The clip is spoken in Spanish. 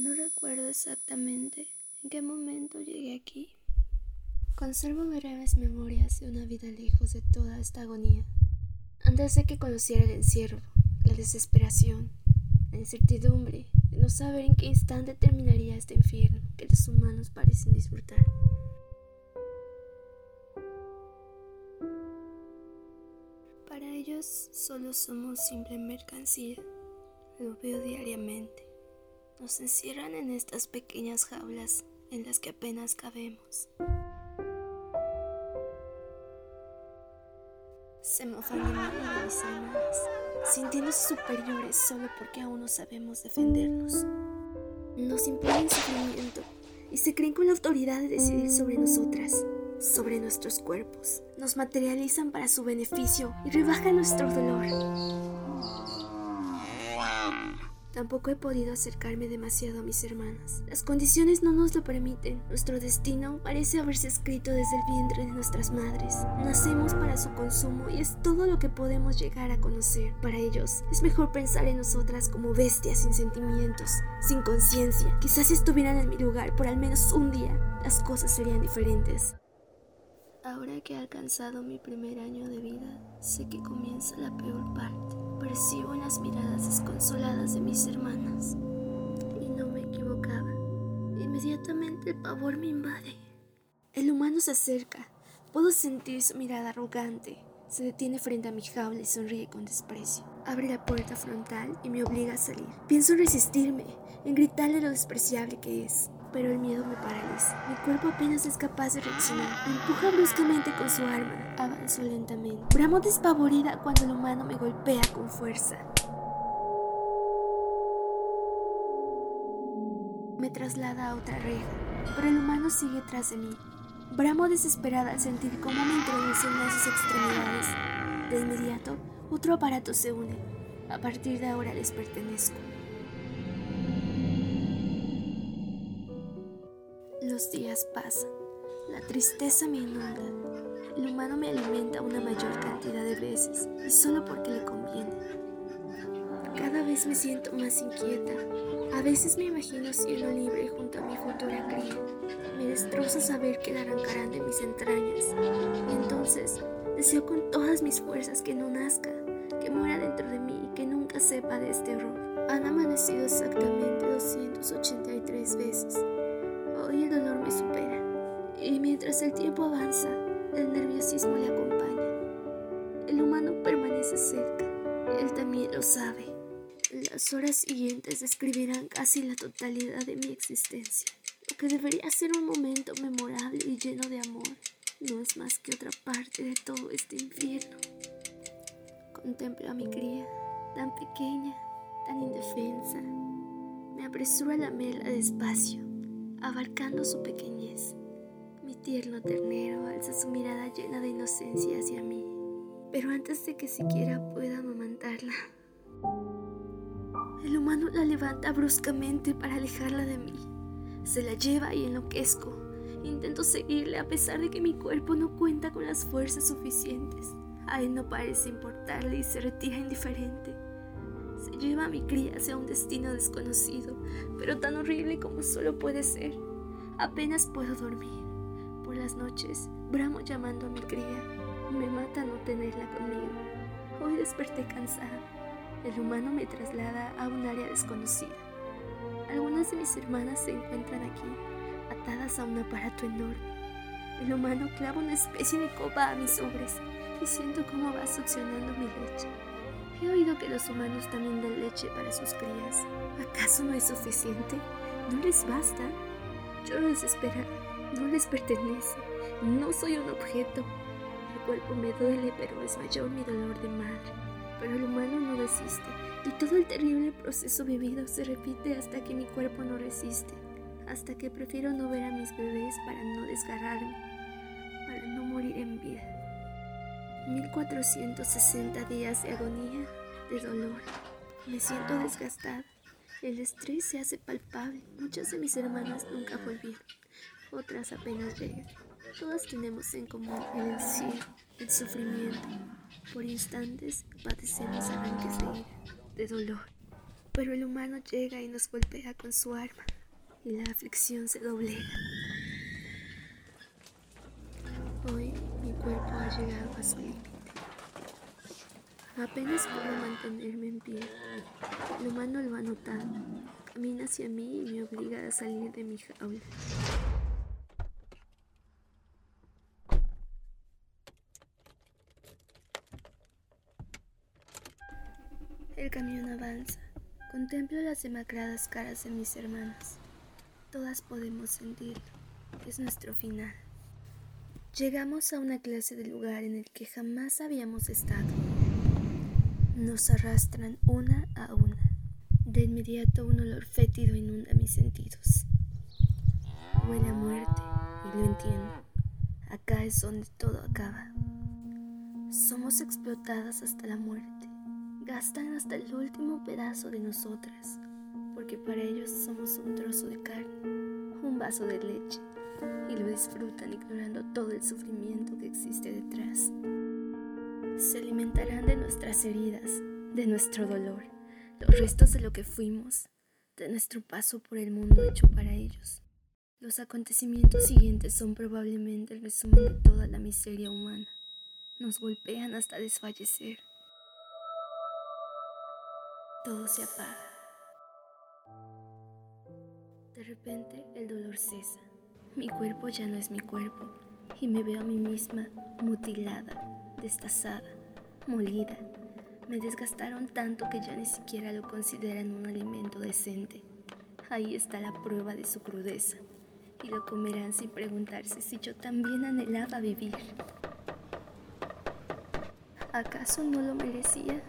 No recuerdo exactamente en qué momento llegué aquí. Conservo breves memorias de una vida lejos de toda esta agonía. Antes de que conociera el encierro, la desesperación, la incertidumbre de no saber en qué instante terminaría este infierno que los humanos parecen disfrutar. Para ellos solo somos simple mercancía. Lo veo diariamente. Nos encierran en estas pequeñas jaulas en las que apenas cabemos. Se mofan de mí y mis hermanas, sintiéndose superiores solo porque aún no sabemos defendernos. Nos imponen sufrimiento y se creen con la autoridad de decidir sobre nosotras, sobre nuestros cuerpos. Nos materializan para su beneficio y rebajan nuestro dolor. Tampoco he podido acercarme demasiado a mis hermanas. Las condiciones no nos lo permiten. Nuestro destino parece haberse escrito desde el vientre de nuestras madres. Nacemos para su consumo y es todo lo que podemos llegar a conocer. Para ellos es mejor pensar en nosotras como bestias sin sentimientos, sin conciencia. Quizás si estuvieran en mi lugar por al menos un día, las cosas serían diferentes. Ahora que he alcanzado mi primer año de vida, sé que comienza la peor parte. Percibo las miradas desconsoladas de mis hermanas. Y no me equivocaba. Inmediatamente el pavor me invade. El humano se acerca. Puedo sentir su mirada arrogante. Se detiene frente a mi jaula y sonríe con desprecio. Abre la puerta frontal y me obliga a salir. Pienso en resistirme, en gritarle lo despreciable que es pero el miedo me paraliza. Mi cuerpo apenas es capaz de reaccionar. Me empuja bruscamente con su arma. Avanzo lentamente. Bramo despavorida cuando el humano me golpea con fuerza. Me traslada a otra reja, pero el humano sigue tras de mí. Bramo desesperada al sentir cómo me introducen en sus extremidades. De inmediato, otro aparato se une. A partir de ahora les pertenezco. Los días pasan, la tristeza me inunda, el humano me alimenta una mayor cantidad de veces y solo porque le conviene. Cada vez me siento más inquieta, a veces me imagino siendo libre junto a mi futura cría. Me destroza saber que la arrancarán de mis entrañas y entonces deseo con todas mis fuerzas que no nazca, que muera dentro de mí y que nunca sepa de este horror. Han amanecido exactamente 283 veces. Hoy el dolor me supera y mientras el tiempo avanza, el nerviosismo le acompaña. El humano permanece cerca, él también lo sabe. Las horas siguientes describirán casi la totalidad de mi existencia. Lo que debería ser un momento memorable y lleno de amor no es más que otra parte de todo este infierno. Contemplo a mi cría, tan pequeña, tan indefensa. Me apresuro a lamerla despacio abarcando su pequeñez. Mi tierno ternero alza su mirada llena de inocencia hacia mí, pero antes de que siquiera pueda amamantarla, el humano la levanta bruscamente para alejarla de mí. Se la lleva y enloquezco. Intento seguirle a pesar de que mi cuerpo no cuenta con las fuerzas suficientes. A él no parece importarle y se retira indiferente. Lleva a mi cría hacia un destino desconocido, pero tan horrible como solo puede ser. Apenas puedo dormir. Por las noches, bramo llamando a mi cría. Me mata no tenerla conmigo. Hoy desperté cansada. El humano me traslada a un área desconocida. Algunas de mis hermanas se encuentran aquí, atadas a un aparato enorme. El humano clava una especie de copa a mis ubres y siento cómo va succionando mi leche. He oído que los humanos también dan leche para sus crías. ¿Acaso no es suficiente? ¿No les basta? Yo desesperada, no les pertenece. No soy un objeto. El cuerpo me duele, pero es mayor mi dolor de madre. Pero el humano no desiste, y todo el terrible proceso vivido se repite hasta que mi cuerpo no resiste, hasta que prefiero no ver a mis bebés para no desgarrarme, para no morir en vida. 1460 días de agonía, de dolor. Me siento desgastada. El estrés se hace palpable. Muchas de mis hermanas nunca volvieron. Otras apenas llegan. Todas tenemos en común el encierro, el sufrimiento. Por instantes padecemos arranques de ira, de dolor. Pero el humano llega y nos golpea con su arma y la aflicción se doblega. Hoy mi cuerpo ha llegado a su límite. Apenas puedo mantenerme en pie. El humano lo ha notado. Camina hacia mí y me obliga a salir de mi jaula. El camión avanza. Contemplo las demacradas caras de mis hermanas. Todas podemos sentirlo. Es nuestro final. Llegamos a una clase de lugar en el que jamás habíamos estado. Nos arrastran una a una. De inmediato un olor fétido inunda mis sentidos. Huele a muerte y lo entiendo. Acá es donde todo acaba. Somos explotadas hasta la muerte gastan hasta el último pedazo de nosotras, porque para ellos somos un trozo de carne, un vaso de leche, y lo disfrutan ignorando todo el sufrimiento que existe detrás. Se alimentarán de nuestras heridas, de nuestro dolor, los restos de lo que fuimos, de nuestro paso por el mundo hecho para ellos. Los acontecimientos siguientes son probablemente el resumen de toda la miseria humana. Nos golpean hasta desfallecer todo se apaga. De repente el dolor cesa. Mi cuerpo ya no es mi cuerpo y me veo a mí misma mutilada, destazada, molida. Me desgastaron tanto que ya ni siquiera lo consideran un alimento decente. Ahí está la prueba de su crudeza y lo comerán sin preguntarse si yo también anhelaba vivir. ¿Acaso no lo merecía?